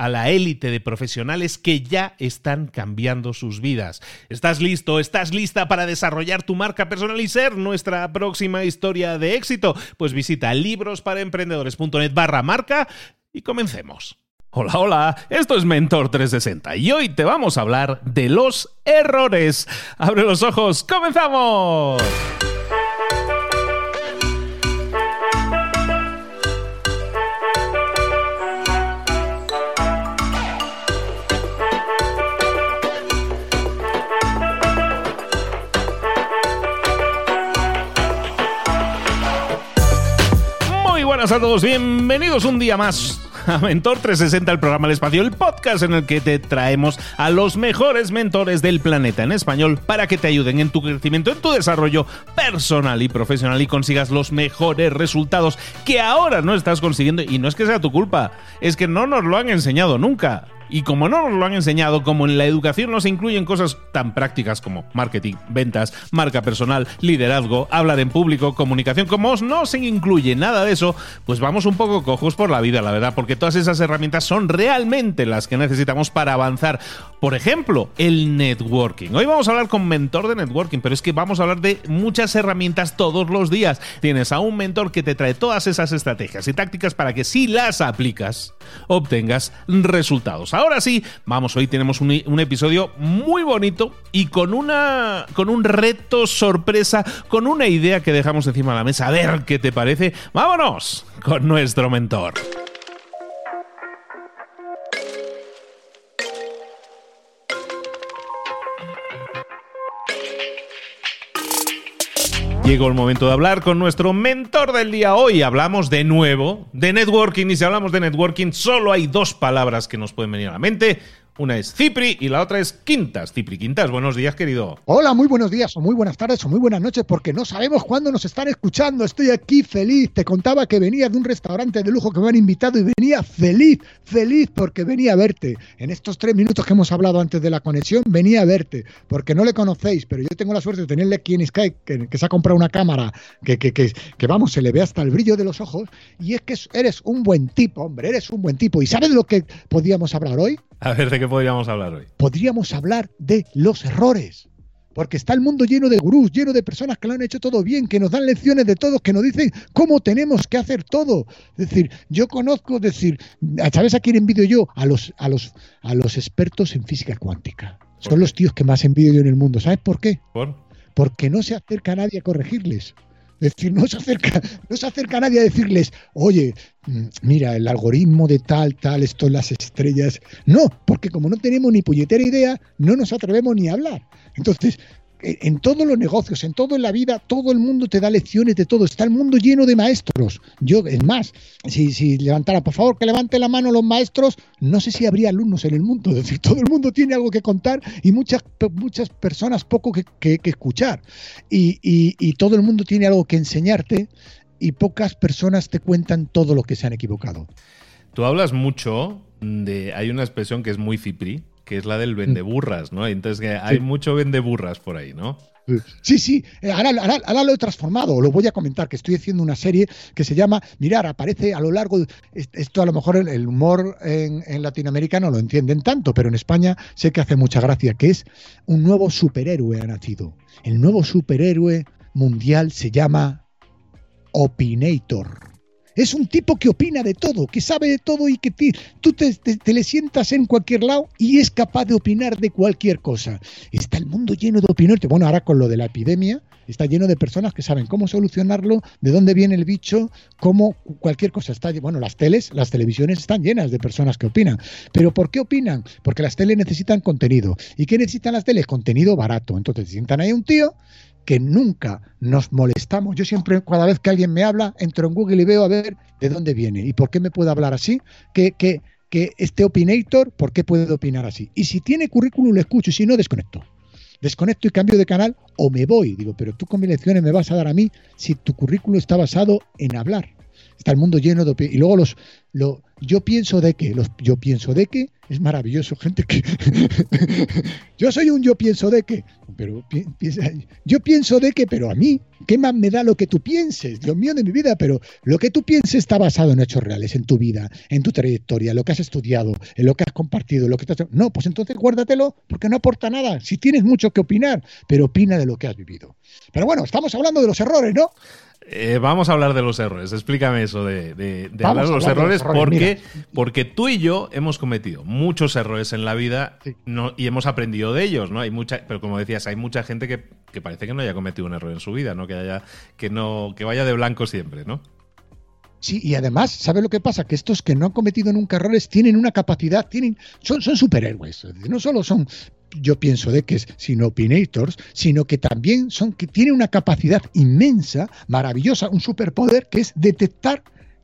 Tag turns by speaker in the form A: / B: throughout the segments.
A: a la élite de profesionales que ya están cambiando sus vidas. ¿Estás listo? ¿Estás lista para desarrollar tu marca personal y ser nuestra próxima historia de éxito? Pues visita librosparaemprendedores.net barra marca y comencemos. Hola, hola, esto es Mentor 360 y hoy te vamos a hablar de los errores. Abre los ojos, comenzamos. Buenas a todos, bienvenidos un día más a Mentor 360, el programa El Espacio, el podcast en el que te traemos a los mejores mentores del planeta en español para que te ayuden en tu crecimiento, en tu desarrollo personal y profesional y consigas los mejores resultados que ahora no estás consiguiendo. Y no es que sea tu culpa, es que no nos lo han enseñado nunca. Y como no nos lo han enseñado, como en la educación no se incluyen cosas tan prácticas como marketing, ventas, marca personal, liderazgo, hablar en público, comunicación, como no se incluye nada de eso, pues vamos un poco cojos por la vida, la verdad, porque todas esas herramientas son realmente las que necesitamos para avanzar. Por ejemplo, el networking. Hoy vamos a hablar con mentor de networking, pero es que vamos a hablar de muchas herramientas todos los días. Tienes a un mentor que te trae todas esas estrategias y tácticas para que si las aplicas, obtengas resultados. Ahora sí, vamos, hoy tenemos un, episodio muy bonito y con, una, con un reto sorpresa, con una idea que dejamos encima de la mesa. A ver qué te parece. Vámonos con nuestro mentor. Llegó el momento de hablar con nuestro mentor del día. Hoy hablamos de nuevo de networking y si hablamos de networking solo hay dos palabras que nos pueden venir a la mente. Una es Cipri y la otra es Quintas. Cipri Quintas, buenos días, querido.
B: Hola, muy buenos días, o muy buenas tardes, o muy buenas noches, porque no sabemos cuándo nos están escuchando. Estoy aquí feliz. Te contaba que venía de un restaurante de lujo que me han invitado y venía feliz, feliz porque venía a verte. En estos tres minutos que hemos hablado antes de la conexión, venía a verte, porque no le conocéis, pero yo tengo la suerte de tenerle aquí en Skype, que, se ha comprado una cámara que, que, que, que, vamos, se le ve hasta el brillo de los ojos, y es que eres un buen tipo, hombre, eres un buen tipo. ¿Y sabes de lo que podíamos hablar hoy?
A: A ver, ¿de qué podríamos hablar hoy?
B: Podríamos hablar de los errores. Porque está el mundo lleno de gurús, lleno de personas que lo han hecho todo bien, que nos dan lecciones de todo, que nos dicen cómo tenemos que hacer todo. Es decir, yo conozco, es decir, ¿sabes a quién envidio yo? A los, a los, a los expertos en física cuántica. Son los tíos que más envidio yo en el mundo. ¿Sabes por qué?
A: ¿Por?
B: Porque no se acerca a nadie a corregirles. Es decir, no se acerca, no se acerca a nadie a decirles, oye, mm, mira, el algoritmo de tal, tal, esto las estrellas. No, porque como no tenemos ni puñetera idea, no nos atrevemos ni a hablar. Entonces, en todos los negocios, en todo en la vida, todo el mundo te da lecciones de todo. Está el mundo lleno de maestros. Yo, es más, si, si levantara, por favor, que levante la mano los maestros, no sé si habría alumnos en el mundo. Es decir, todo el mundo tiene algo que contar y muchas, muchas personas poco que, escuchar. Y, y todo el mundo tiene algo que enseñarte y pocas personas te cuentan todo lo que se han equivocado.
A: Tú hablas mucho de. Hay una expresión que es muy cipri, que es la del vendeburras, ¿no? Entonces hay mucho vendeburras por ahí, ¿no?
B: Sí, sí, eh, ahora, lo he transformado, lo voy a comentar, que estoy haciendo una serie que se llama, mirar, aparece a lo largo, esto a lo mejor el, humor en, en, Latinoamérica no lo entienden tanto, pero en España sé que hace mucha gracia, que es un nuevo superhéroe ha nacido. El nuevo superhéroe mundial se llama Opinator. Es un tipo que opina de todo, que sabe de todo y que tú te, le sientas en cualquier lado y es capaz de opinar de cualquier cosa. Está el mundo lleno de opiniones. Bueno, ahora con lo de la epidemia, está lleno de personas que saben cómo solucionarlo, de dónde viene el bicho, cómo cualquier cosa. Está, bueno, las teles, las televisiones están llenas de personas que opinan. ¿Pero por qué opinan? Porque las teles necesitan contenido. ¿Y qué necesitan las teles? Contenido barato. Entonces, sientan ahí un tío que nunca nos molestamos. Yo siempre, cada vez que alguien me habla, entro en Google y veo a ver de dónde viene y por qué me puede hablar así, que, que, que este opinator, por qué puede opinar así. Y si tiene currículum, lo escucho, y si no, desconecto. Desconecto y cambio de canal o me voy. Digo, pero tú con mis lecciones me vas a dar a mí si tu currículum está basado en hablar. Está el mundo lleno de... Y luego los, lo, yo pienso de que, los yo pienso de que, es maravilloso, gente que... yo soy un yo pienso de que, pero yo pienso de que, pero a mí, ¿qué más me da lo que tú pienses? Dios mío de mi vida, pero lo que tú pienses está basado en hechos reales, en tu vida, en tu trayectoria, en lo que has estudiado, en lo que has compartido, en lo que te has... No, pues entonces guárdatelo porque no aporta nada. Si tienes mucho que opinar, pero opina de lo que has vivido. Pero bueno, estamos hablando de los errores, ¿no?
A: Eh, vamos a hablar de los errores. Explícame eso de, hablar de los errores, porque, porque tú y yo hemos cometido muchos errores en la vida y hemos aprendido de ellos, ¿no? Hay mucha, pero como decías, hay mucha gente que, parece que no haya cometido un error en su vida, ¿no? Que haya, que no, que vaya de blanco siempre, ¿no?
B: Sí, y además, ¿sabe lo que pasa? Que estos que no han cometido nunca errores tienen una capacidad, tienen, son, son superhéroes. No solo son yo pienso de que es sino opinators, sino que también son que tiene una capacidad inmensa, maravillosa, un superpoder que es detectar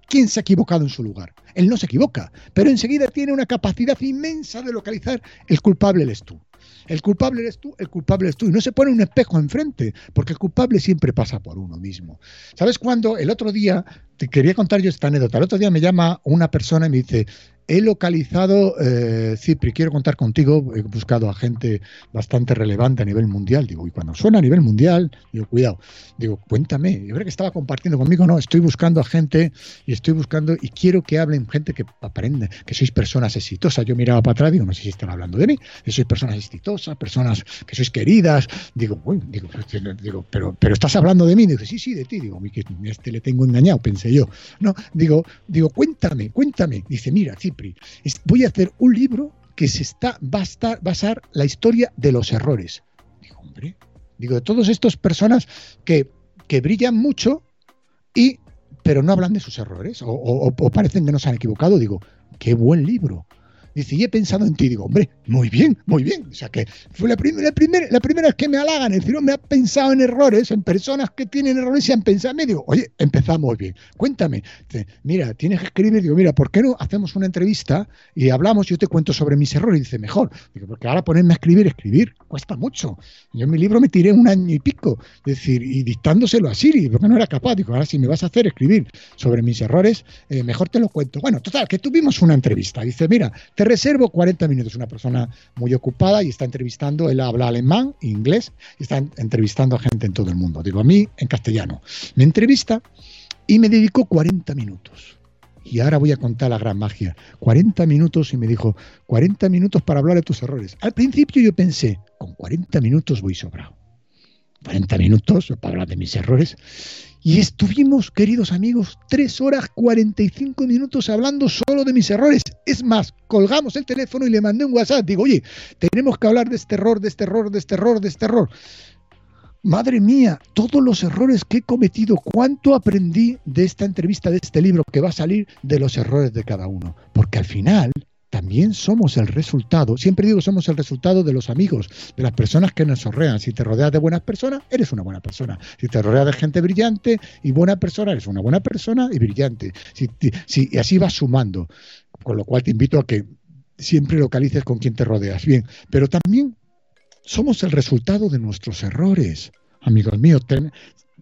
B: quién se ha equivocado en su lugar. Él no se equivoca, pero enseguida tiene una capacidad inmensa de localizar el culpable eres tú. El culpable eres tú, el culpable eres tú. Y no se pone un espejo enfrente, porque el culpable siempre pasa por uno mismo. ¿Sabes cuándo? El otro día, quería contar yo esta anécdota. El otro día me llama una persona y me dice, He localizado, eh, Cipri, quiero contar contigo, he buscado a gente bastante relevante a nivel mundial. Digo, y cuando suena a nivel mundial, digo, cuidado, digo, cuéntame. Yo creo que estaba compartiendo conmigo, no, estoy buscando a gente y estoy buscando y quiero que hablen gente que aprenda, que sois personas exitosas. Yo miraba para atrás, digo, no sé si están hablando de mí, que sois personas exitosas, personas que sois queridas. Digo, uy, digo, digo pero, estás hablando de mí. Digo, sí, sí, de ti. Digo, que este le tengo engañado, pensé yo. No, digo, digo, cuéntame, cuéntame. Dice, mira, Cipri, voy a hacer un libro que se está, va a basar la historia de los errores. Digo, hombre, digo, de todas estas personas que, que brillan mucho y pero no hablan de sus errores o, parecen que no se han equivocado. Digo, qué buen libro. Dice, y he pensado en ti. Digo, hombre, muy bien, muy bien. O sea que fue la, primera la, la primera vez que me halagan. Es decir, me ha pensado en errores, en personas que tienen errores y han pensado en mí. Digo, oye, empezamos bien. Cuéntame. Dice, mira, tienes que escribir. Digo, mira, ¿por qué no hacemos una entrevista y hablamos? Yo te cuento sobre mis errores. Dice, mejor. Digo, porque ahora ponerme a escribir, escribir cuesta mucho. Yo en mi libro me tiré un año y pico. Es decir, y dictándoselo a Siri, porque no era capaz. Digo, ahora si me vas a hacer escribir sobre mis errores, eh, mejor te lo cuento. Bueno, total, que tuvimos una entrevista. Dice, mira, te reservo 40 minutos. Una persona muy ocupada y está entrevistando, él habla alemán, inglés, y está entrevistando a gente en todo el mundo. Digo, a mí en castellano. Me entrevista y me dedicó 40 minutos. Y ahora voy a contar la gran magia. 40 minutos y me dijo, 40 minutos para hablar de tus errores. Al principio yo pensé, con 40 minutos voy sobrado. 40 minutos para hablar de mis errores. Y estuvimos, queridos amigos, 3 horas 45 minutos hablando solo de mis errores. Es más, colgamos el teléfono y le mandé un WhatsApp. Digo, oye, tenemos que hablar de este error, de este error, de este error, de este error. Madre mía, todos los errores que he cometido, cuánto aprendí de esta entrevista, de este libro que va a salir de los errores de cada uno. Porque al final también somos el resultado, siempre digo somos el resultado de los amigos, de las personas que nos rodean. Si te rodeas de buenas personas, eres una buena persona. Si te rodeas de gente brillante y buena persona, eres una buena persona y brillante. Si, si, y así vas sumando. Con lo cual te invito a que siempre localices con quien te rodeas. Bien, pero también somos el resultado de nuestros errores. Amigos míos,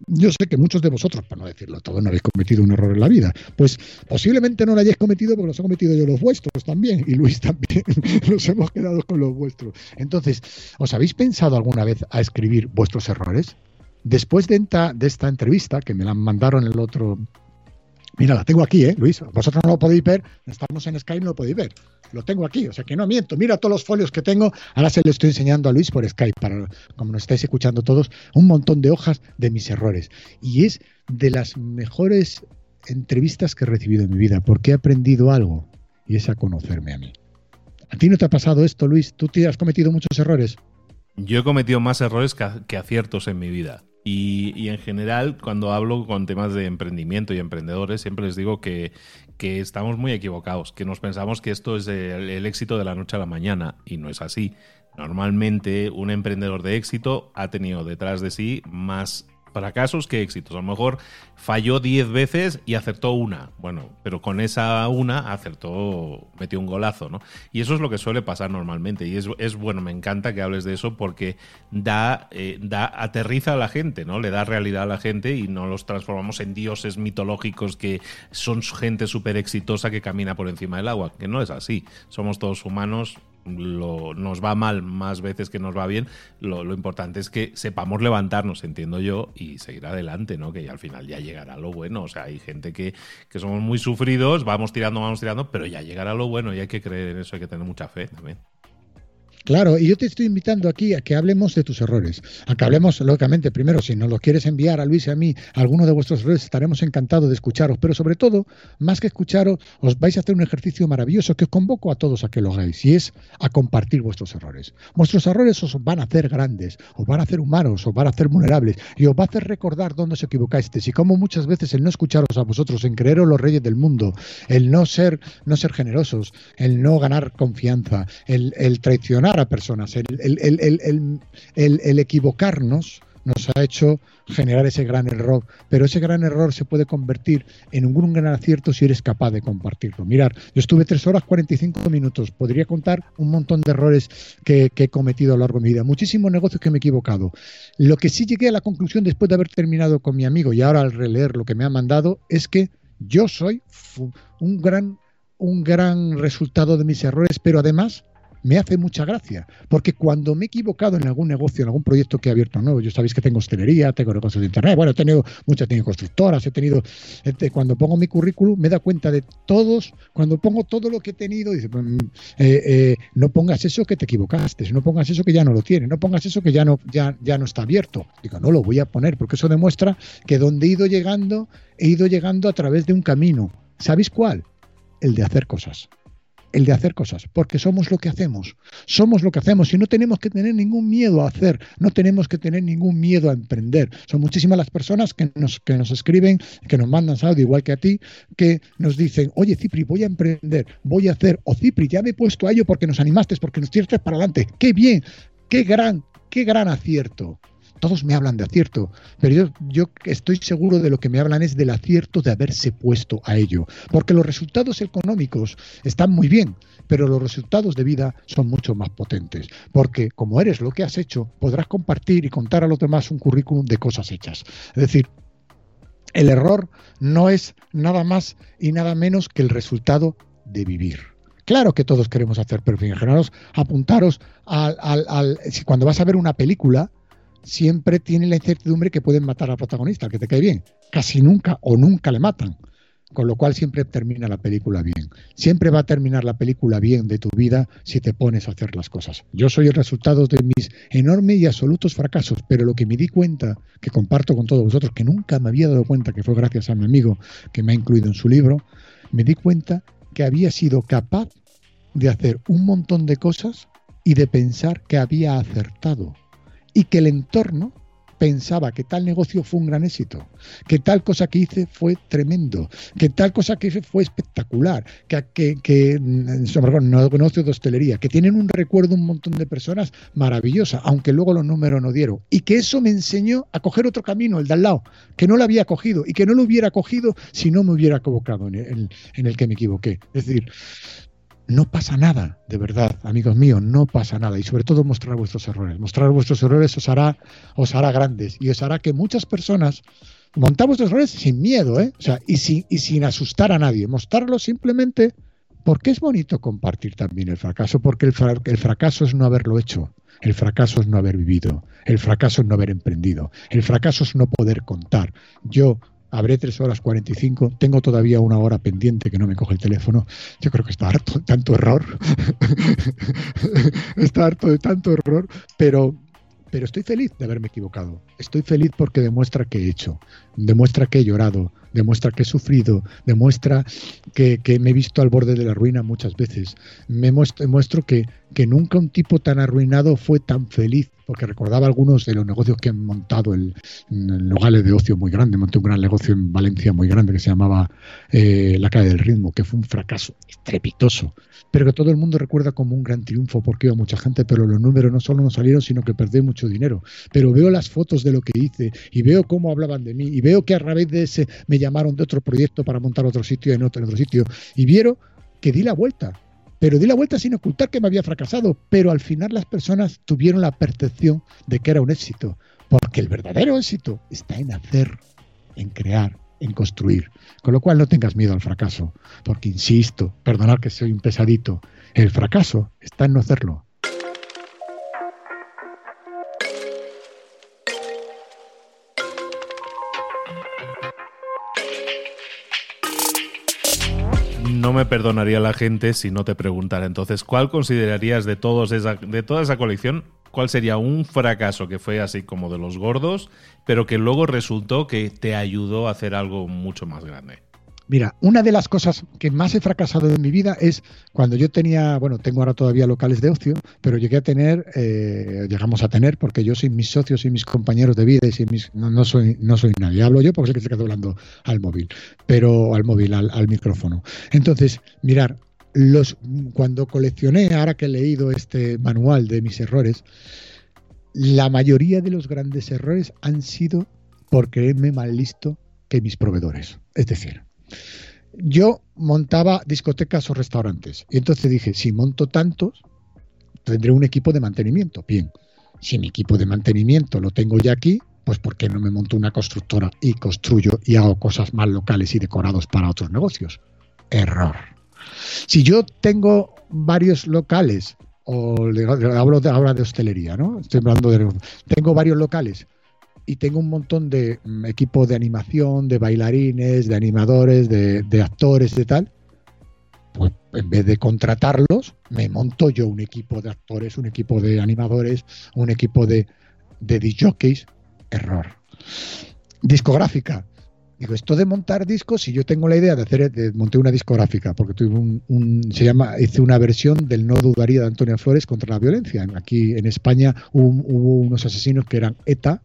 B: yo sé que muchos de vosotros, para no decirlo todo, no habéis cometido un error en la vida. Pues posiblemente no lo hayáis cometido porque los he cometido yo los vuestros también, y Luis también. Nos hemos quedado con los vuestros. Entonces, ¿os habéis pensado alguna vez a escribir vuestros errores? Después de esta, de esta entrevista, que me la mandaron el otro Mira, la tengo aquí, ¿eh, Luis? Vosotros no lo podéis ver, estamos en Skype, no lo podéis ver. Lo tengo aquí, o sea que no miento. Mira todos los folios que tengo. Ahora se lo estoy enseñando a Luis por Skype, para como nos estáis escuchando todos, un montón de hojas de mis errores. Y es de las mejores entrevistas que he recibido en mi vida, porque he aprendido algo, y es a conocerme a mí. ¿A ti no te ha pasado esto, Luis? ¿Tú te has cometido muchos errores?
A: Yo he cometido más errores que aciertos en mi vida. Y, en general, cuando hablo con temas de emprendimiento y emprendedores, siempre les digo que, estamos muy equivocados, que nos pensamos que esto es el, éxito de la noche a la mañana y no es así. Normalmente un emprendedor de éxito ha tenido detrás de sí más fracasos que éxitos. A lo mejor falló 10 veces y acertó una. Bueno, pero con esa una acertó, metió un golazo, ¿no? Y eso es lo que suele pasar normalmente. Y es, es bueno, me encanta que hables de eso porque da, eh, da, aterriza a la gente, ¿no? Le da realidad a la gente y no los transformamos en dioses mitológicos que son gente súper exitosa que camina por encima del agua. Que no es así. Somos todos humanos lo, nos va mal más veces que nos va bien, lo, importante es que sepamos levantarnos, entiendo yo, y seguir adelante, ¿no? Que al final ya llegará lo bueno. O sea, hay gente que, que somos muy sufridos, vamos tirando, vamos tirando, pero ya llegará lo bueno y hay que creer en eso, hay que tener mucha fe también.
B: Claro, y yo te estoy invitando aquí a que hablemos de tus errores. A que hablemos, lógicamente, primero, si nos lo quieres enviar a Luis y a mí, alguno de vuestros errores, estaremos encantados de escucharos. Pero sobre todo, más que escucharos, os vais a hacer un ejercicio maravilloso que os convoco a todos a que lo hagáis, y es a compartir vuestros errores. Vuestros errores os van a hacer grandes, os van a hacer humanos, os van a hacer vulnerables, y os va a hacer recordar dónde os equivocasteis y cómo muchas veces el no escucharos a vosotros, en creeros los reyes del mundo, el no ser, no ser generosos, el no ganar confianza, el traicionar a personas. El, equivocarnos nos ha hecho generar ese gran error, pero ese gran error se puede convertir en un gran acierto si eres capaz de compartirlo. Mirar, yo estuve 3 horas 45 minutos, podría contar un montón de errores que, que, he cometido a lo largo de mi vida, muchísimos negocios que me he equivocado. Lo que sí llegué a la conclusión después de haber terminado con mi amigo y ahora al releer lo que me ha mandado es que yo soy un gran, un gran resultado de mis errores, pero además me hace mucha gracia, porque cuando me he equivocado en algún negocio, en algún proyecto que he abierto nuevo, yo sabéis que tengo hostelería, tengo negocios de internet, bueno, he tenido muchas, constructoras, he tenido, este, cuando pongo mi currículum me da cuenta de todos, cuando pongo todo lo que he tenido, dice, mm, eh, eh, no pongas eso que te equivocaste, no pongas eso que ya no lo tiene, no pongas eso que ya no, ya, ya no está abierto. Digo, no lo voy a poner, porque eso demuestra que donde he ido llegando, he ido llegando a través de un camino. ¿Sabéis cuál? El de hacer cosas el de hacer cosas, porque somos lo que hacemos, somos lo que hacemos y no tenemos que tener ningún miedo a hacer, no tenemos que tener ningún miedo a emprender. Son muchísimas las personas que nos, que nos escriben, que nos mandan audio igual que a ti, que nos dicen, oye Cipri, voy a emprender, voy a hacer, o Cipri, ya me he puesto a ello porque nos animaste, porque nos tiraste para adelante, qué bien, qué gran, qué gran acierto todos me hablan de acierto, pero yo, yo estoy seguro de lo que me hablan es del acierto de haberse puesto a ello, porque los resultados económicos están muy bien, pero los resultados de vida son mucho más potentes, porque como eres lo que has hecho, podrás compartir y contar a los demás un currículum de cosas hechas. Es decir, el error no es nada más y nada menos que el resultado de vivir. Claro que todos queremos hacer, fijaros, apuntaros al, al, al, cuando vas a ver una película, siempre tiene la incertidumbre que pueden matar al protagonista, que te cae bien. Casi nunca o nunca le matan. Con lo cual siempre termina la película bien. Siempre va a terminar la película bien de tu vida si te pones a hacer las cosas. Yo soy el resultado de mis enormes y absolutos fracasos, pero lo que me di cuenta, que comparto con todos vosotros, que nunca me había dado cuenta, que fue gracias a mi amigo que me ha incluido en su libro, me di cuenta que había sido capaz de hacer un montón de cosas y de pensar que había acertado y que el entorno pensaba que tal negocio fue un gran éxito, que tal cosa que hice fue tremendo, que tal cosa que hice fue espectacular, que, que, que mm, sobre negocio de hostelería, que tienen un recuerdo un montón de personas maravillosa, aunque luego los números no dieron, y que eso me enseñó a coger otro camino, el de al lado, que no lo había cogido y que no lo hubiera cogido si no me hubiera equivocado en el, en el que me equivoqué. Es decir, no pasa nada, de verdad, amigos míos, no pasa nada. Y sobre todo mostrar vuestros errores. Mostrar vuestros errores os hará, os hará grandes y os hará que muchas personas montar vuestros errores sin miedo, ¿eh? O sea, y sin, y sin asustar a nadie. Mostrarlo simplemente porque es bonito compartir también el fracaso, porque el, el fracaso es no haberlo hecho. El fracaso es no haber vivido, el fracaso es no haber emprendido, el fracaso es no poder contar. Yo habré tres horas 45, tengo todavía una hora pendiente que no me coge el teléfono. Yo creo que está harto de tanto error. está harto de tanto error, pero, pero estoy feliz de haberme equivocado. Estoy feliz porque demuestra que he hecho, demuestra que he llorado, demuestra que he sufrido, demuestra que, me he visto al borde de la ruina muchas veces. Me muestro, muestro que, que nunca un tipo tan arruinado fue tan feliz porque recordaba algunos de los negocios que han montado en, lugares de ocio muy grande. Monté un gran negocio en Valencia muy grande que se llamaba eh, La Calle del Ritmo, que fue un fracaso estrepitoso, pero que todo el mundo recuerda como un gran triunfo porque iba mucha gente, pero los números no solo no salieron, sino que perdí mucho dinero. Pero veo las fotos de lo que hice y veo cómo hablaban de mí y veo que a raíz de ese me llamaron de otro proyecto para montar otro sitio en otro, en otro sitio y vieron que di la vuelta pero di la vuelta sin ocultar que me había fracasado, pero al final las personas tuvieron la percepción de que era un éxito, porque el verdadero éxito está en hacer, en crear, en construir. Con lo cual no tengas miedo al fracaso, porque insisto, perdonad que soy un pesadito, el fracaso está en no hacerlo.
A: No me perdonaría la gente si no te preguntara. Entonces, ¿cuál considerarías de, todos esa, de toda esa colección? ¿Cuál sería un fracaso que fue así como de los gordos, pero que luego resultó que te ayudó a hacer algo mucho más grande?
B: Mira, una de las cosas que más he fracasado en mi vida es cuando yo tenía, bueno, tengo ahora todavía locales de ocio, pero llegué a tener, eh, llegamos a tener, porque yo soy mis socios y mis compañeros de vida y mis, no, soy, no soy nadie. Hablo yo porque sé que se quedó hablando al móvil, pero al móvil, al, al micrófono. Entonces, mirar, los, cuando coleccioné, ahora que he leído este manual de mis errores, la mayoría de los grandes errores han sido por creerme mal listo que mis proveedores. Es decir, yo montaba discotecas o restaurantes. Y entonces dije, si monto tantos, tendré un equipo de mantenimiento. Bien, si mi equipo de mantenimiento lo tengo ya aquí, pues ¿por qué no me monto una constructora y construyo y hago cosas más locales y decorados para otros negocios? Error. Si yo tengo varios locales, o hablo de, ahora de hostelería, ¿no? Estoy hablando de... Tengo varios locales y tengo un montón de mm, equipos de animación, de bailarines, de animadores, de, actores, de tal. Pues en vez de contratarlos, me monto yo un equipo de actores, un equipo de animadores, un equipo de, de jockeys. Error. Discográfica. Digo, esto de montar discos, si yo tengo la idea de hacer, de, monté una discográfica, porque tuve un, se llama, hice una versión del No Dudaría de Antonio Flores contra la violencia. Aquí en España hubo unos asesinos que eran ETA,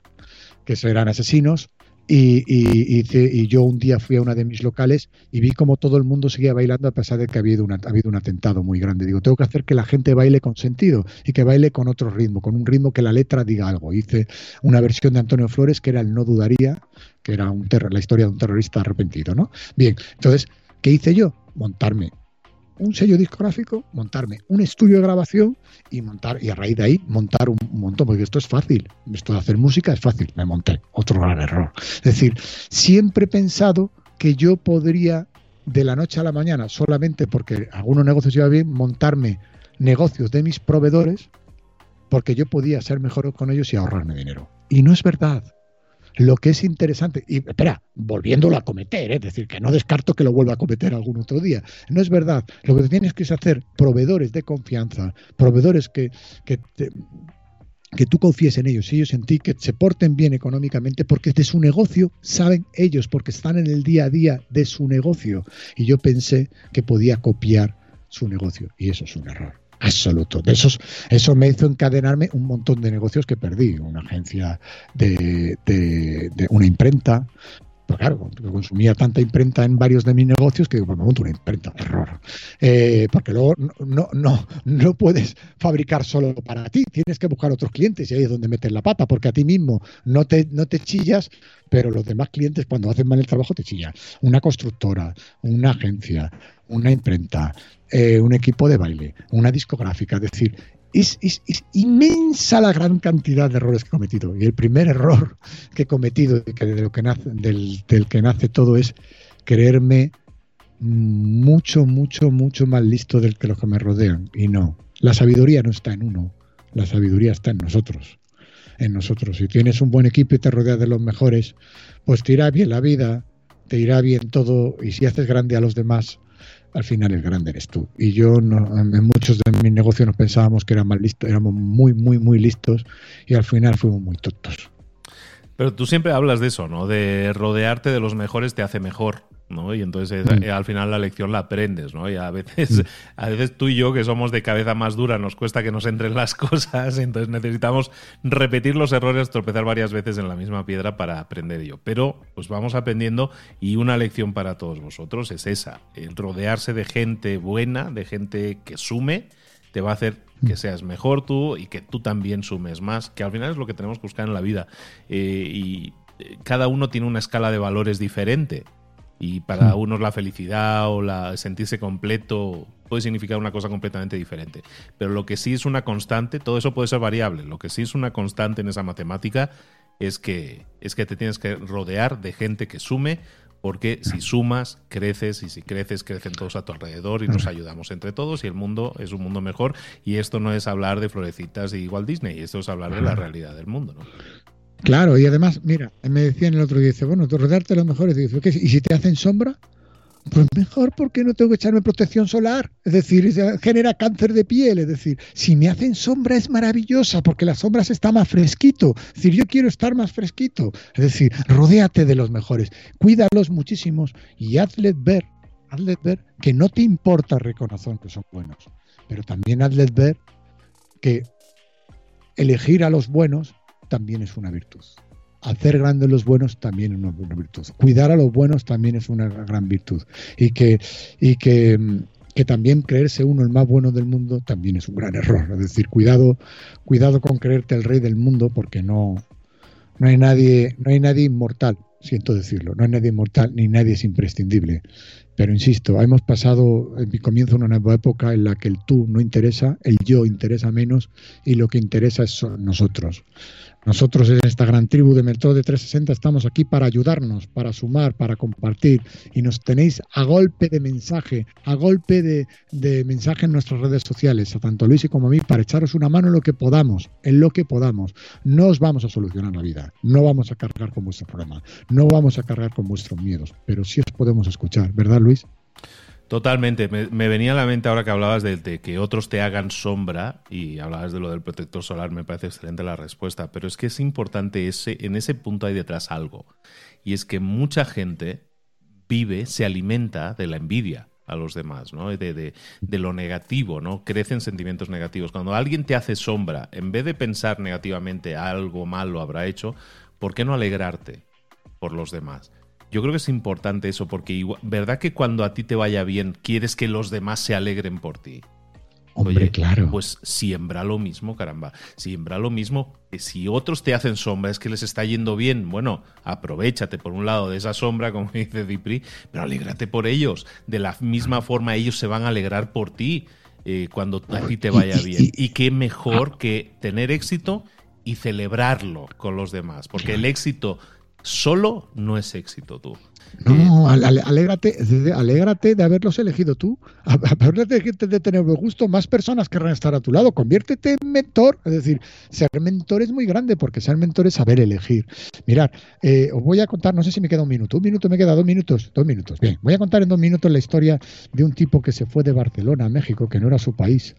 B: que eran asesinos. Y, y, yo un día fui a una de mis locales y vi como todo el mundo seguía bailando a pesar de que ha habido, ha habido un atentado muy grande. Digo, tengo que hacer que la gente baile con sentido y que baile con otro ritmo, con un ritmo que la letra diga algo. Hice una versión de Antonio Flores que era el No Dudaría, que era un la historia de un terrorista arrepentido. ¿no? Bien, entonces, ¿qué hice yo? Montarme un sello discográfico, montarme un estudio de grabación y montar, y a raíz de ahí montar un, montón, porque esto es fácil. Esto de hacer música es fácil. Me monté. Otro gran error. Es decir, siempre he pensado que yo podría, de la noche a la mañana, solamente porque algunos negocios iban bien, montarme negocios de mis proveedores, porque yo podía ser mejor con ellos y ahorrarme dinero. Y no es verdad. Lo que es interesante, y espera, volviéndolo a cometer, ¿eh? es decir, que no descarto que lo vuelva a cometer algún otro día. No es verdad. Lo que tienes que es hacer proveedores de confianza, proveedores que, que, que tú confíes en ellos, ellos en ti, que se porten bien económicamente, porque de su negocio saben ellos, porque están en el día a día de su negocio. Y yo pensé que podía copiar su negocio, y eso es un error. Absoluto. De esos, eso me hizo encadenarme un montón de negocios que perdí. Una agencia de, de, de una imprenta, pues claro, consumía tanta imprenta en varios de mis negocios que digo, pues me monto una imprenta, error. Eh, porque luego no, no, no puedes fabricar solo para ti, tienes que buscar otros clientes y ahí es donde metes la pata, porque a ti mismo no te, no te chillas, pero los demás clientes cuando hacen mal el trabajo te chillan. Una constructora, una agencia, una imprenta, eh, un equipo de baile, una discográfica, es decir, es, inmensa la gran cantidad de errores que he cometido. Y el primer error que he cometido que de lo que nace, del, del, que nace todo es creerme mucho, mucho, mucho más listo del que los que me rodean. Y no, la sabiduría no está en uno, la sabiduría está en nosotros. En nosotros. Si tienes un buen equipo y te rodeas de los mejores, pues te irá bien la vida, te irá bien todo. Y si haces grande a los demás, al final el grande eres tú. Y yo no, en muchos de mis negocios nos pensábamos que éramos listos, éramos muy, muy, muy listos y al final fuimos muy tontos.
A: Pero tú siempre hablas de eso, ¿no? De rodearte de los mejores te hace mejor. ¿no? Y entonces mm. al final la lección la aprendes, ¿no? Y a veces, mm. a veces tú y yo, que somos de cabeza más dura, nos cuesta que nos entren las cosas, entonces necesitamos repetir los errores, tropezar varias veces en la misma piedra para aprender yo. Pero pues vamos aprendiendo y una lección para todos vosotros es esa, el rodearse de gente buena, de gente que sume, te va a hacer que seas mejor tú y que tú también sumes más, que al final es lo que tenemos que buscar en la vida. Eh, y eh, cada uno tiene una escala de valores diferente. Y para unos la felicidad o la sentirse completo puede significar una cosa completamente diferente. Pero lo que sí es una constante, todo eso puede ser variable. Lo que sí es una constante en esa matemática es que, es que te tienes que rodear de gente que sume, porque si sumas, creces, y si creces, crecen todos a tu alrededor y nos ayudamos entre todos y el mundo es un mundo mejor. Y esto no es hablar de florecitas y Walt Disney, esto es hablar de la realidad del mundo. ¿no?
B: Claro, y además, mira, me decían el otro día, dice, bueno, tú rodearte de los mejores, y, dice, ¿y si te hacen sombra? Pues mejor porque no tengo que echarme protección solar, es decir, genera cáncer de piel, es decir, si me hacen sombra es maravillosa porque las sombras está más fresquito, es decir, yo quiero estar más fresquito, es decir, rodéate de los mejores, cuídalos muchísimos y hazles ver, hazles ver que no te importa reconocer que son buenos, pero también hazles ver que elegir a los buenos también es una virtud. Hacer grandes los buenos también es una, virtud. Cuidar a los buenos también es una gran virtud. Y que, y que, que también creerse uno el más bueno del mundo también es un gran error. Es decir, cuidado, cuidado con creerte el rey del mundo porque no, no hay nadie, no hay nadie inmortal, siento decirlo, no hay nadie inmortal ni nadie es imprescindible. Pero insisto, hemos pasado en mi comienzo una nueva época en la que el tú no interesa, el yo interesa menos y lo que interesa es nosotros. Nosotros en esta gran tribu de Metro de 360 estamos aquí para ayudarnos, para sumar, para compartir y nos tenéis a golpe de mensaje, a golpe de, de mensaje en nuestras redes sociales, a tanto Luis y como a mí, para echaros una mano en lo que podamos, en lo que podamos. No os vamos a solucionar la vida, no vamos a cargar con vuestros problemas, no vamos a cargar con vuestros miedos, pero sí os podemos escuchar, ¿verdad Luis?
A: Totalmente. Me, venía a la mente ahora que hablabas de, que otros te hagan sombra y hablabas de lo del protector solar. Me parece excelente la respuesta. Pero es que es importante ese, en ese punto hay detrás algo. Y es que mucha gente vive, se alimenta de la envidia a los demás, ¿no? De, de, de, lo negativo, ¿no? Crecen sentimientos negativos. Cuando alguien te hace sombra, en vez de pensar negativamente algo mal lo habrá hecho, ¿por qué no alegrarte por los demás? Yo creo que es importante eso, porque ¿verdad que cuando a ti te vaya bien, quieres que los demás se alegren por ti?
B: Hombre, claro.
A: Pues siembra lo mismo, caramba. Siembra lo mismo. Si otros te hacen sombra, es que les está yendo bien. Bueno, aprovechate por un lado de esa sombra, como dice Dipri, pero alégrate por ellos. De la misma forma, ellos se van a alegrar por ti eh, cuando a ti te vaya bien. Y qué mejor que tener éxito y celebrarlo con los demás. Porque el éxito Solo no es éxito tú.
B: No, alégrate, alégrate de haberlos elegido tú. Alégrate de tener gusto. Más personas querrán estar a tu lado. Conviértete en mentor. Es decir, ser mentor es muy grande porque ser mentor es saber elegir. Mirad, eh, os voy a contar, no sé si me queda un minuto. Un minuto me queda, dos minutos. Dos minutos. Bien, voy a contar en dos minutos la historia de un tipo que se fue de Barcelona a México, que no era su país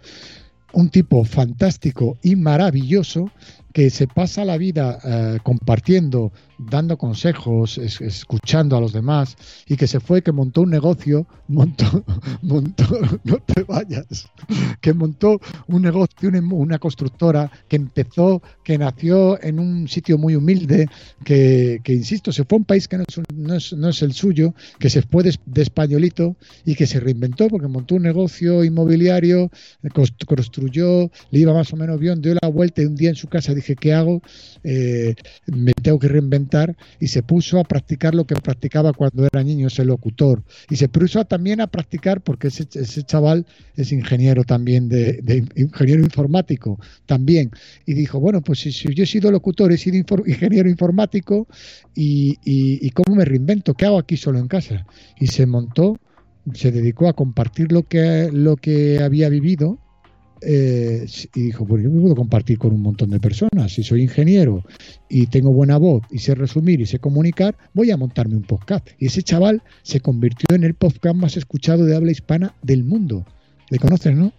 B: un tipo fantástico y maravilloso que se pasa la vida eh, compartiendo dando consejos, escuchando a los demás, y que se fue, que montó un negocio, montó, montó, no te vayas, que montó un negocio, una, constructora, que empezó, que nació en un sitio muy humilde, que, insisto, se fue a un país que no es, no es, el suyo, que se fue de, españolito y que se reinventó porque montó un negocio inmobiliario, construyó, le iba más o menos bien, dio la vuelta y un día en su casa dije, ¿qué hago? Eh, me tengo que reinventar y se puso a practicar lo que practicaba cuando era niño, ese locutor. Y se puso también a practicar, porque ese, ese chaval es ingeniero también, de, ingeniero informático también. Y dijo, bueno, pues si, yo he sido locutor, he sido ingeniero informático, y, y, cómo me reinvento? ¿Qué hago aquí solo en casa? Y se montó, se dedicó a compartir lo que, lo que había vivido eh, y dijo, pues yo me puedo compartir con un montón de personas. Si soy ingeniero y tengo buena voz y sé resumir y sé comunicar, voy a montarme un podcast. Y ese chaval se convirtió en el podcast más escuchado de habla hispana del mundo. ¿Le conoces, no?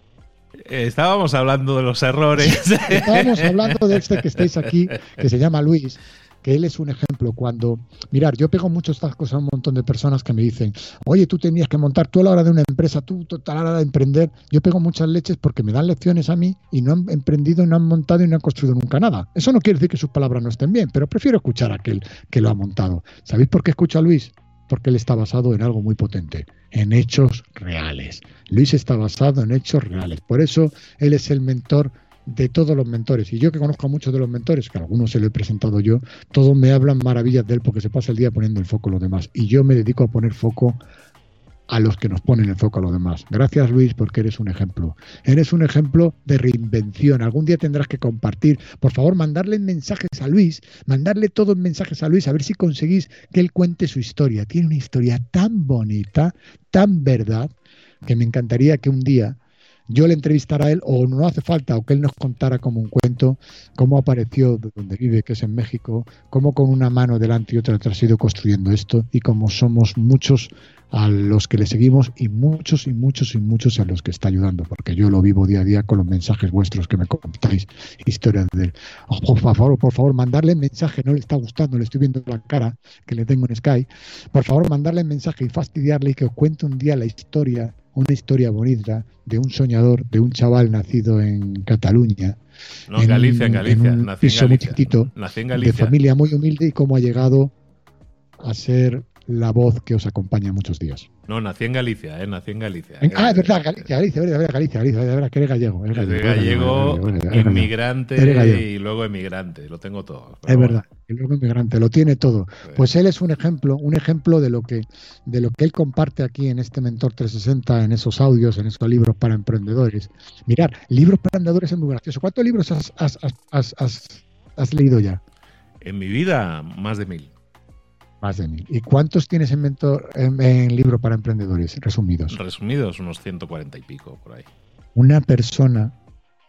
A: Eh, estábamos hablando de los errores.
B: Estábamos hablando de este que estáis aquí, que se llama Luis, que él es un ejemplo cuando, mirar, yo pego muchas estas cosas a un montón de personas que me dicen, oye, tú tenías que montar, tú a la hora de una empresa, tú a la hora de emprender, yo pego muchas leches porque me dan lecciones a mí y no han emprendido, no han montado y no han construido nunca nada. Eso no quiere decir que sus palabras no estén bien, pero prefiero escuchar a aquel que lo ha montado. ¿Sabéis por qué escucho a Luis? Porque él está basado en algo muy potente, en hechos reales. Luis está basado en hechos reales. Por eso él es el mentor de todos los mentores. Y yo que conozco a muchos de los mentores, que algunos se lo he presentado yo, todos me hablan maravillas de él porque se pasa el día poniendo el foco a los demás. Y yo me dedico a poner foco a los que nos ponen el foco a los demás. Gracias Luis porque eres un ejemplo. Eres un ejemplo de reinvención. Algún día tendrás que compartir. Por favor, mandarle mensajes a Luis, mandarle todos mensajes a Luis, a ver si conseguís que él cuente su historia. Tiene una historia tan bonita, tan verdad, que me encantaría que un día yo le entrevistara a él, o no hace falta, o que él nos contara como un cuento, cómo apareció de donde vive, que es en México, cómo con una mano delante y otra atrás ha ido construyendo esto, y cómo somos muchos a los que le seguimos y muchos y muchos y muchos a los que está ayudando, porque yo lo vivo día a día con los mensajes vuestros que me contáis, historias de él. Oh, por favor, por favor, mandarle mensaje, no le está gustando, le estoy viendo la cara que le tengo en Sky, por favor, mandarle mensaje y fastidiarle y que os cuente un día la historia una historia bonita de un soñador, de un chaval nacido en Cataluña.
A: No, en Galicia, en Galicia.
B: En un piso muy chiquitito, de familia muy humilde y cómo ha llegado a ser la voz que os acompaña muchos días.
A: No, nací en Galicia, ¿eh? Nací en Galicia.
B: ah, es verdad, Galicia, Galicia, Galicia, Galicia, Galicia, que eres gallego. Eres
A: gallego, gallego inmigrante y luego emigrante, lo tengo todo.
B: Es verdad, y luego emigrante, lo tiene todo. Pues él es un ejemplo, un ejemplo de lo que de lo que él comparte aquí en este Mentor 360, en esos audios, en esos libros para emprendedores. Mirar, libros para emprendedores es muy gracioso. ¿Cuántos libros has, has, has, has leído ya?
A: En mi vida, más de mil.
B: Más de mil. ¿Y cuántos tienes en, mentor, en, libro para emprendedores resumidos?
A: Resumidos, unos 140 y pico por ahí.
B: Una persona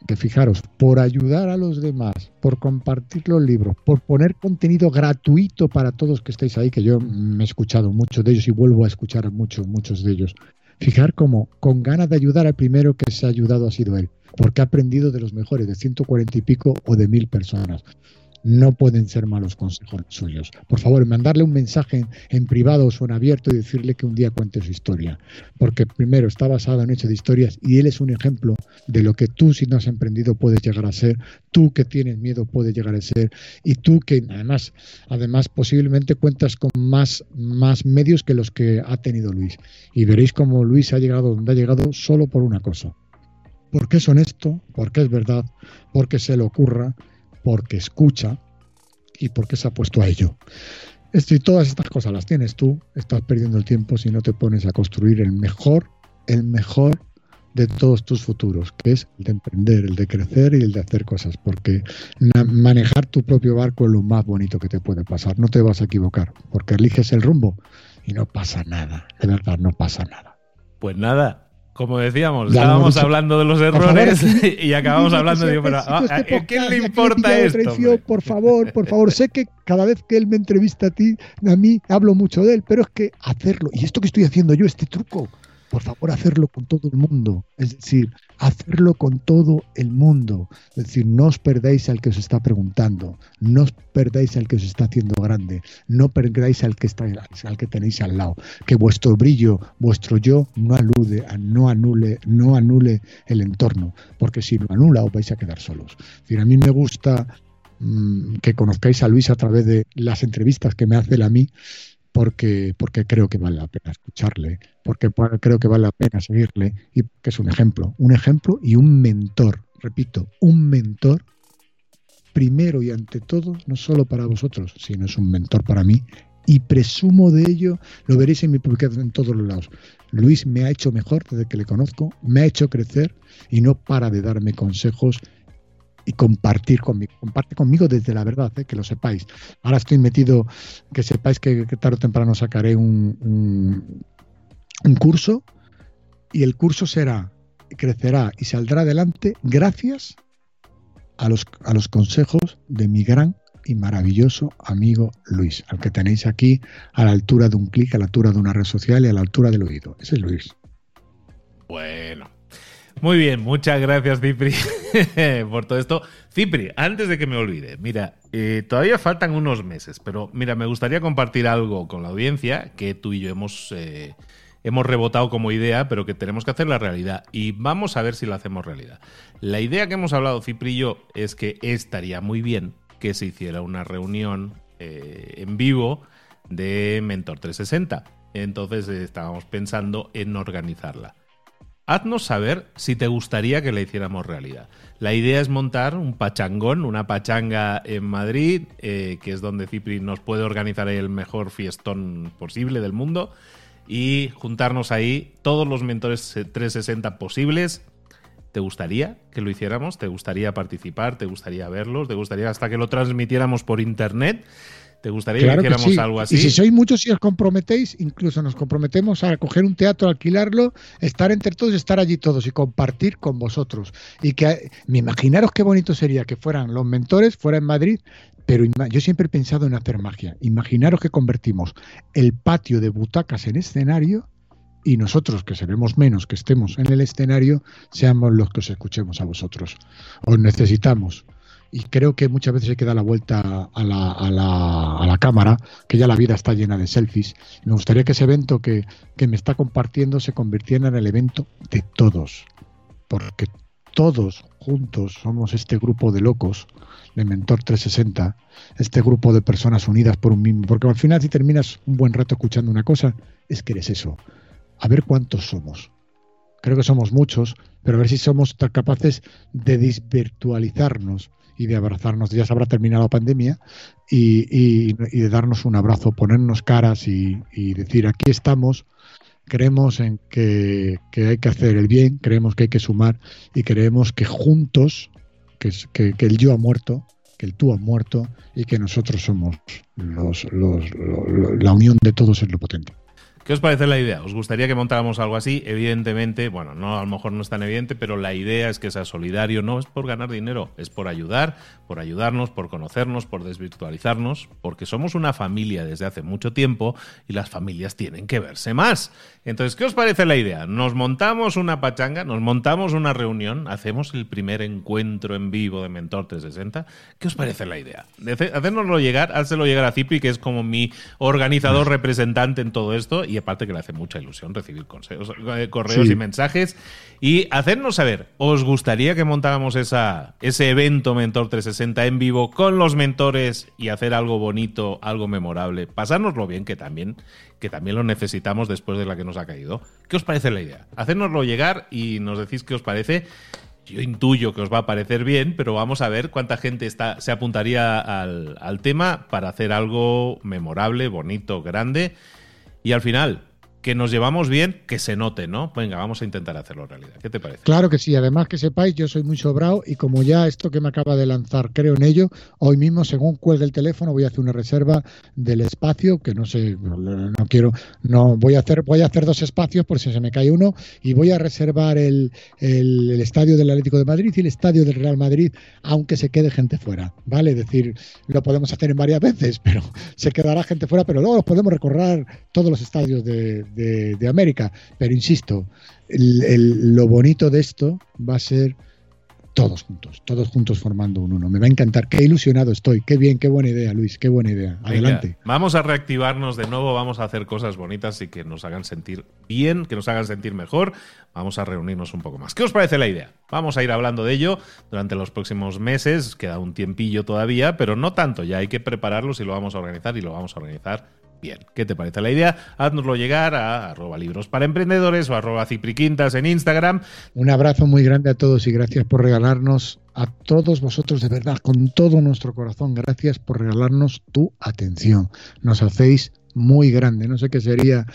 B: que, fijaros, por ayudar a los demás, por compartir los libros, por poner contenido gratuito para todos que estáis ahí, que yo me he escuchado muchos de ellos y vuelvo a escuchar muchos, muchos de ellos. Fijar cómo, con ganas de ayudar al primero que se ha ayudado ha sido él, porque ha aprendido de los mejores, de 140 y pico o de mil personas no pueden ser malos consejos suyos. Por favor, mandarle un mensaje en, privado o en abierto y decirle que un día cuente su historia. Porque primero está basado en hechos de historias y él es un ejemplo de lo que tú si no has emprendido puedes llegar a ser, tú que tienes miedo puedes llegar a ser y tú que además, además posiblemente cuentas con más, más medios que los que ha tenido Luis. Y veréis cómo Luis ha llegado donde ha llegado solo por una cosa. Porque es honesto, porque es verdad, porque se le ocurra porque escucha y porque se ha puesto a ello. Esto y todas estas cosas las tienes tú, estás perdiendo el tiempo si no te pones a construir el mejor, el mejor de todos tus futuros, que es el de emprender, el de crecer y el de hacer cosas, porque manejar tu propio barco es lo más bonito que te puede pasar, no te vas a equivocar, porque eliges el rumbo y no pasa nada, de verdad no pasa nada.
A: Pues nada, como decíamos, estábamos hablando de los errores y acabamos hablando de... Pero, ¿A quién le importa esto?
B: por favor, por favor, sé que cada vez que él me entrevista a ti, a mí hablo mucho de él, pero es que hacerlo, y esto que estoy haciendo yo, este truco, por favor, hacerlo con todo el mundo. Es decir, hacerlo con todo el mundo. Es decir, no os perdáis al que os está preguntando, no os perdáis al que os está haciendo grande, no perdáis al que, está, al que tenéis al lado. Que vuestro brillo, vuestro yo, no alude, no anule, no anule el entorno, porque si lo anula os vais a quedar solos. Es decir, a mí me gusta mm, que conozcáis a Luis a través de las entrevistas que me hace él a mí porque, porque creo que vale la pena escucharle, porque creo que vale la pena seguirle y que es un ejemplo, un ejemplo y un mentor, repito, un mentor primero y ante todo, no solo para vosotros, sino es un mentor para mí y presumo de ello, lo veréis en mi publicación en todos los lados. Luis me ha hecho mejor desde que le conozco, me ha hecho crecer y no para de darme consejos y compartir conmigo. Comparte conmigo desde la verdad, ¿eh? que lo sepáis. Ahora estoy metido, que sepáis que, tarde o temprano sacaré un, un, curso y el curso será, crecerá y saldrá adelante gracias a los, a los consejos de mi gran y maravilloso amigo Luis, al que tenéis aquí a la altura de un clic, a la altura de una red social y a la altura del oído. Ese es Luis.
A: Bueno, muy bien, muchas gracias Cipri por todo esto. Cipri, antes de que me olvide, mira, eh, todavía faltan unos meses, pero mira, me gustaría compartir algo con la audiencia que tú y yo hemos, eh, hemos rebotado como idea, pero que tenemos que hacer la realidad. Y vamos a ver si la hacemos realidad. La idea que hemos hablado Cipri y yo es que estaría muy bien que se hiciera una reunión eh, en vivo de Mentor 360. Entonces estábamos pensando en organizarla haznos saber si te gustaría que la hiciéramos realidad. La idea es montar un pachangón, una pachanga en Madrid, eh, que es donde Cipri nos puede organizar el mejor fiestón posible del mundo, y juntarnos ahí todos los mentores 360 posibles. ¿Te gustaría que lo hiciéramos? ¿Te gustaría participar? ¿Te gustaría verlos? ¿Te gustaría hasta que lo transmitiéramos por internet? ¿Te gustaría que hiciéramos algo así?
B: Y si sois muchos y os comprometéis, incluso nos comprometemos a coger un teatro, alquilarlo, estar entre todos, estar allí todos y compartir con vosotros. Y que me imaginaros qué bonito sería que fueran los mentores, fuera en Madrid, pero yo siempre he pensado en hacer magia. Imaginaros que convertimos el patio de butacas en escenario y nosotros, que seremos menos que estemos en el escenario, seamos los que os escuchemos a vosotros. Os necesitamos y creo que muchas veces hay que dar la vuelta a la, a, la, a la, cámara, que ya la vida está llena de selfies. Me gustaría que ese evento que, que me está compartiendo se convirtiera en el evento de todos, porque todos juntos somos este grupo de locos de Mentor 360, este grupo de personas unidas por un mismo, porque al final si terminas un buen rato escuchando una cosa, es que eres eso. A ver cuántos somos. Creo que somos muchos, pero a ver si somos capaces de desvirtualizarnos y de abrazarnos. Ya se habrá terminado la pandemia y, de darnos un abrazo, ponernos caras y, decir aquí estamos. Creemos en que, hay que hacer el bien, creemos que hay que sumar y creemos que juntos, que, que, el yo ha muerto, que el tú ha muerto y que nosotros somos los, la unión de todos es lo potente.
A: ¿Qué os parece la idea? ¿Os gustaría que montáramos algo así? Evidentemente, bueno, no a lo mejor no es tan evidente, pero la idea es que sea solidario, no es por ganar dinero, es por ayudar, por ayudarnos, por conocernos, por desvirtualizarnos, porque somos una familia desde hace mucho tiempo y las familias tienen que verse más. Entonces, ¿qué os parece la idea? Nos montamos una pachanga, nos montamos una reunión, hacemos el primer encuentro en vivo de Mentor 360. ¿Qué os parece la idea? Hacérnoslo llegar, házelo llegar a Zipi, que es como mi organizador representante en todo esto y aparte que le hace mucha ilusión recibir consejos, eh, correos y mensajes. Y hacernos saber, ¿os gustaría que montáramos esa, ese evento Mentor 360 en vivo con los mentores y hacer algo bonito, algo memorable? Pasárnoslo bien, que también, que también lo necesitamos después de la que nos ha caído. ¿Qué os parece la idea? Hacérnoslo llegar y nos decís qué os parece. Yo intuyo que os va a parecer bien, pero vamos a ver cuánta gente está, se apuntaría al, al tema para hacer algo memorable, bonito, grande y al final, que nos llevamos bien, que se note, ¿no? Venga, vamos a intentar hacerlo realidad. ¿Qué te parece?
B: Claro que sí, además que sepáis, yo soy muy sobrado y como ya esto que me acaba de lanzar creo en ello, hoy mismo, según cuelgue el teléfono, voy a hacer una reserva del espacio, que no sé, no quiero, no voy a hacer, voy a hacer dos espacios por si se me cae uno, y voy a reservar el, el, estadio del Atlético de Madrid y el estadio del Real Madrid, aunque se quede gente fuera, ¿vale? Es decir, lo podemos hacer en varias veces, pero se quedará gente fuera, pero luego los podemos recorrer todos los estadios de de, América. Pero insisto, lo bonito de esto va a ser todos juntos, todos juntos formando un uno. Me va a encantar, qué ilusionado estoy, qué bien, qué buena idea, Luis, qué buena idea. Adelante.
A: vamos a reactivarnos de nuevo, vamos a hacer cosas bonitas y que nos hagan sentir bien, que nos hagan sentir mejor. Vamos a reunirnos un poco más. ¿Qué os parece la idea? Vamos a ir hablando de ello durante los próximos meses, queda un tiempillo todavía, pero no tanto, ya hay que prepararlos y lo vamos a organizar y lo vamos a organizar Bien, ¿qué te parece la idea? Haznoslo llegar a arroba libros para emprendedores o arroba cipriquintas en Instagram.
B: Un abrazo muy grande a todos y gracias por regalarnos a todos vosotros de verdad, con todo nuestro corazón. Gracias por regalarnos tu atención. Nos hacéis muy grande. No sé qué sería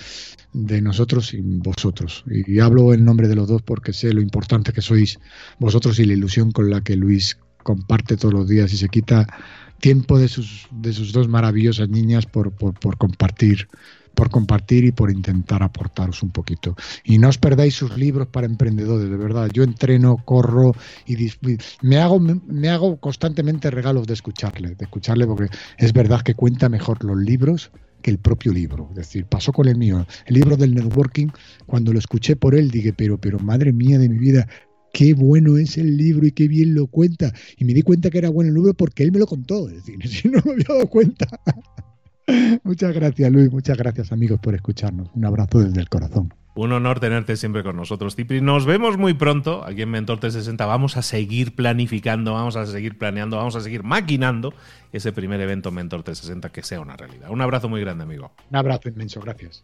B: de nosotros sin vosotros. Y hablo en nombre de los dos porque sé lo importante que sois vosotros y la ilusión con la que Luis comparte todos los días y se quita tiempo de sus, de sus dos maravillosas niñas por, por, compartir por compartir y por intentar aportaros un poquito. Y no os perdáis sus libros para emprendedores, de verdad. Yo entreno, corro y me hago, me hago constantemente regalos de escucharle, de escucharle porque es verdad que cuenta mejor los libros que el propio libro. Es decir, pasó con el mío. El libro del networking, cuando lo escuché por él, dije, pero, pero madre mía de mi vida, qué bueno es el libro y qué bien lo cuenta. Y me di cuenta que era bueno el libro porque él me lo contó. Es decir, si no me había dado cuenta. muchas gracias, Luis. Muchas gracias, amigos, por escucharnos. Un abrazo desde el corazón.
A: Un honor tenerte siempre con nosotros, Cipri. Nos vemos muy pronto aquí en Mentor 360. Vamos a seguir planificando, vamos a seguir planeando, vamos a seguir maquinando ese primer evento Mentor 360 que sea una realidad. Un abrazo muy grande, amigo.
B: Un abrazo inmenso, gracias.